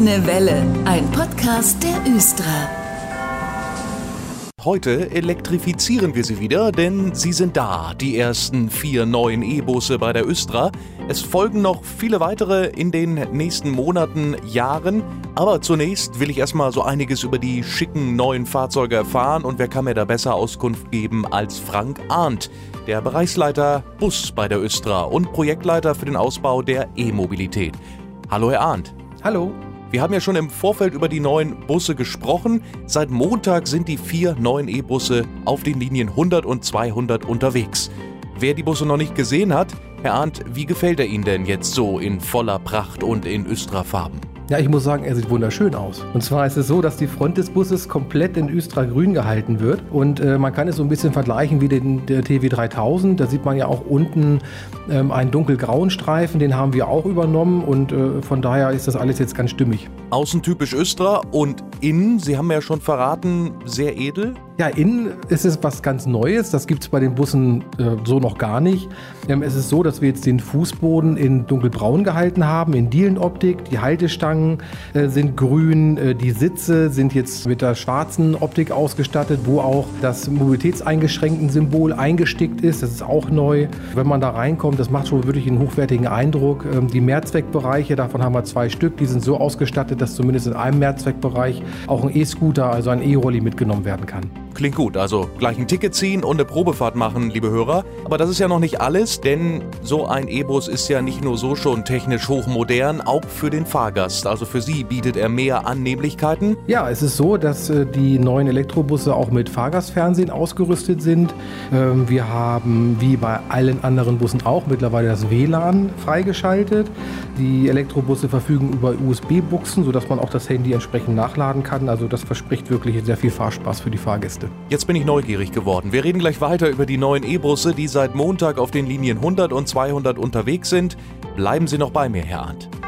Grüne Welle, ein Podcast der Östra. Heute elektrifizieren wir sie wieder, denn sie sind da, die ersten vier neuen E-Busse bei der Östra. Es folgen noch viele weitere in den nächsten Monaten, Jahren. Aber zunächst will ich erstmal so einiges über die schicken neuen Fahrzeuge erfahren und wer kann mir da besser Auskunft geben als Frank Arndt, der Bereichsleiter Bus bei der Östra und Projektleiter für den Ausbau der E-Mobilität. Hallo Herr Arndt. Hallo. Wir haben ja schon im Vorfeld über die neuen Busse gesprochen. Seit Montag sind die vier neuen E-Busse auf den Linien 100 und 200 unterwegs. Wer die Busse noch nicht gesehen hat, Herr Arndt, wie gefällt er Ihnen denn jetzt so in voller Pracht und in Östra-Farben? Ja, ich muss sagen, er sieht wunderschön aus. Und zwar ist es so, dass die Front des Busses komplett in Östra grün gehalten wird. Und äh, man kann es so ein bisschen vergleichen wie den der TW 3000. Da sieht man ja auch unten ähm, einen dunkelgrauen Streifen, den haben wir auch übernommen. Und äh, von daher ist das alles jetzt ganz stimmig. Außen typisch Östra und innen, Sie haben ja schon verraten, sehr edel. Ja, innen ist es was ganz Neues. Das gibt es bei den Bussen äh, so noch gar nicht. Ähm, es ist so, dass wir jetzt den Fußboden in dunkelbraun gehalten haben, in Dielenoptik. Die Haltestangen äh, sind grün. Äh, die Sitze sind jetzt mit der schwarzen Optik ausgestattet, wo auch das mobilitätseingeschränkten Symbol eingestickt ist. Das ist auch neu. Wenn man da reinkommt, das macht schon wirklich einen hochwertigen Eindruck. Ähm, die Mehrzweckbereiche, davon haben wir zwei Stück, die sind so ausgestattet, dass zumindest in einem Mehrzweckbereich auch ein E-Scooter, also ein E-Rolli mitgenommen werden kann. Klingt gut, also gleich ein Ticket ziehen und eine Probefahrt machen, liebe Hörer. Aber das ist ja noch nicht alles, denn so ein E-Bus ist ja nicht nur so schon technisch hochmodern, auch für den Fahrgast. Also für Sie bietet er mehr Annehmlichkeiten. Ja, es ist so, dass äh, die neuen Elektrobusse auch mit Fahrgastfernsehen ausgerüstet sind. Ähm, wir haben, wie bei allen anderen Bussen auch, mittlerweile das WLAN freigeschaltet. Die Elektrobusse verfügen über USB-Buchsen, sodass man auch das Handy entsprechend nachladen kann. Also das verspricht wirklich sehr viel Fahrspaß für die Fahrgäste. Jetzt bin ich neugierig geworden. Wir reden gleich weiter über die neuen E-Busse, die seit Montag auf den Linien 100 und 200 unterwegs sind. Bleiben Sie noch bei mir, Herr Arndt.